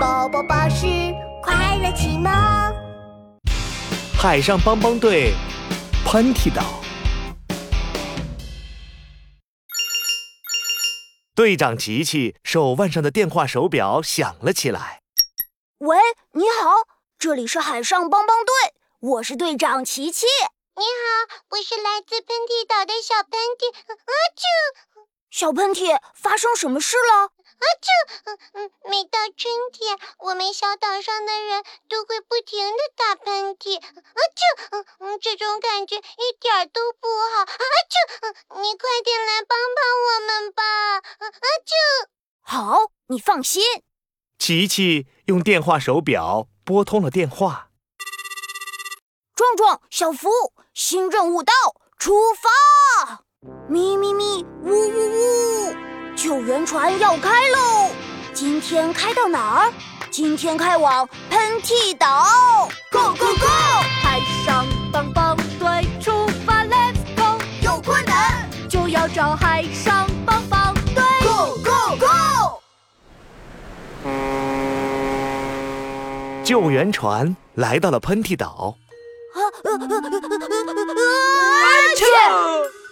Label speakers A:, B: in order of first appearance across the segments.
A: 宝宝巴士快乐启蒙。
B: 海上帮帮队，喷嚏岛。队长琪琪手腕上的电话手表响了起来。
C: 喂，你好，这里是海上帮帮队，我是队长琪琪。
A: 你好，我是来自喷嚏岛的小喷嚏。啊啾！
C: 小喷嚏，发生什么事了？
A: 啊啾！嗯嗯，每到春天，我们小岛上的人都会不停的打喷嚏。啊啾！嗯嗯，这种感觉一点都不好。啊啾！嗯，你快点来帮帮我们吧。啊啾！
C: 好，你放心。
B: 琪琪用电话手表拨通了电话。
C: 壮壮，小福，新任务到，出发！咪咪咪，呜呜呜，救援船要开喽！今天开到哪儿？今天开往喷嚏岛
D: ，Go Go Go！海上帮帮队出发，Let's go！
A: 有困难
D: 就要找海上帮帮队
A: ，Go Go Go！
B: 救援船来到了喷嚏岛。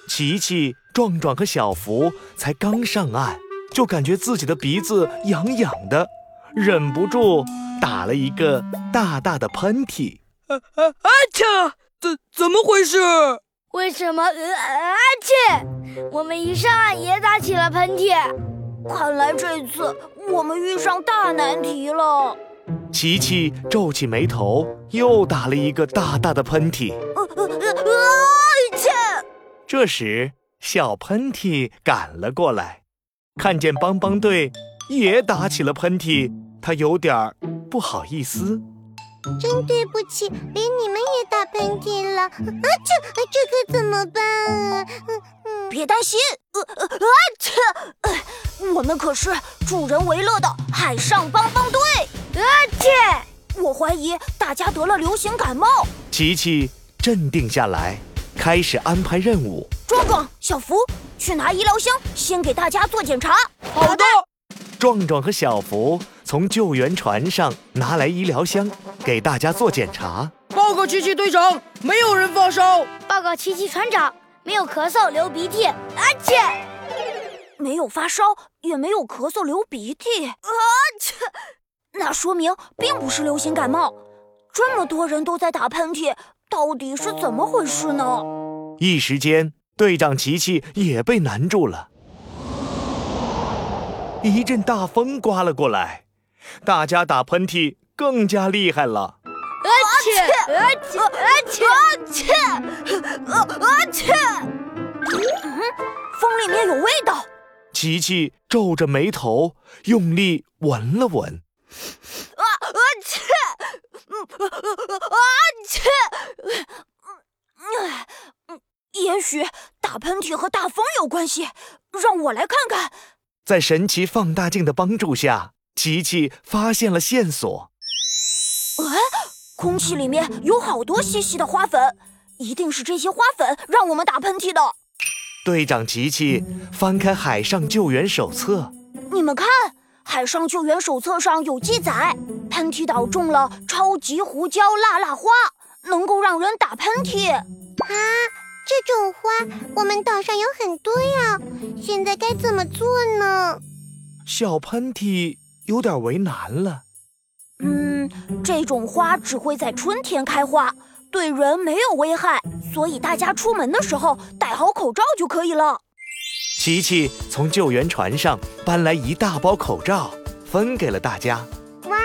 B: 琪琪、壮壮和小福才刚上岸，就感觉自己的鼻子痒痒的，忍不住打了一个大大的喷嚏。
E: 啊啊啊！切，怎怎么回事？
F: 为什么？啊切！我们一上岸也打起了喷嚏，
C: 看来这次我们遇上大难题了。
B: 琪琪皱起眉头，又打了一个大大的喷嚏。这时，小喷嚏赶了过来，看见帮帮队也打起了喷嚏，他有点不好意思。
A: 真对不起，连你们也打喷嚏了啊！这这可怎么办啊？
C: 别担心，呃呃啊切！我们可是助人为乐的海上帮帮队。
F: 啊切！
C: 我怀疑大家得了流行感冒。
B: 琪琪镇定下来，开始安排任务。
C: 壮壮、小福去拿医疗箱，先给大家做检查。
E: 好的。
B: 壮壮和小福从救援船上拿来医疗箱，给大家做检查。
E: 报告琪琪队长，没有人发烧。
F: 报告琪琪船长，没有咳嗽、流鼻涕。啊切！
C: 没有发烧，也没有咳嗽、流鼻涕。啊切！那说明并不是流行感冒。这么多人都在打喷嚏，到底是怎么回事呢？
B: 一时间，队长琪琪也被难住了。一阵大风刮了过来，大家打喷嚏更加厉害了。
F: 啊切！啊切！啊切！
C: 啊切！啊啊切！嗯，风里面有味道。
B: 琪琪皱着眉头，用力闻了闻。
C: 啊啊切！嗯啊切！嗯嗯，也许打喷嚏和大风有关系，让我来看看。
B: 在神奇放大镜的帮助下，琪琪发现了线索。
C: 哎，空气里面有好多细细的花粉，一定是这些花粉让我们打喷嚏的。
B: 队长琪琪翻开海上救援手册，
C: 你们看，海上救援手册上有记载，喷嚏岛种了超级胡椒辣辣花，能够让人打喷嚏。啊！
A: 这种花我们岛上有很多呀，现在该怎么做呢？
B: 小喷嚏有点为难了。
C: 嗯，这种花只会在春天开花，对人没有危害，所以大家出门的时候戴好口罩就可以了。
B: 琪琪从救援船上搬来一大包口罩，分给了大家。
A: 哇，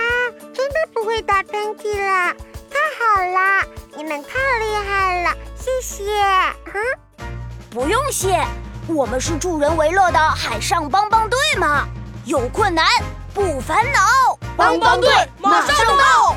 A: 真的不会打喷嚏了，太好了！你们太厉害了。谢谢，
C: 哼，不用谢，我们是助人为乐的海上帮帮队嘛，有困难不烦恼，
E: 帮帮队马上到。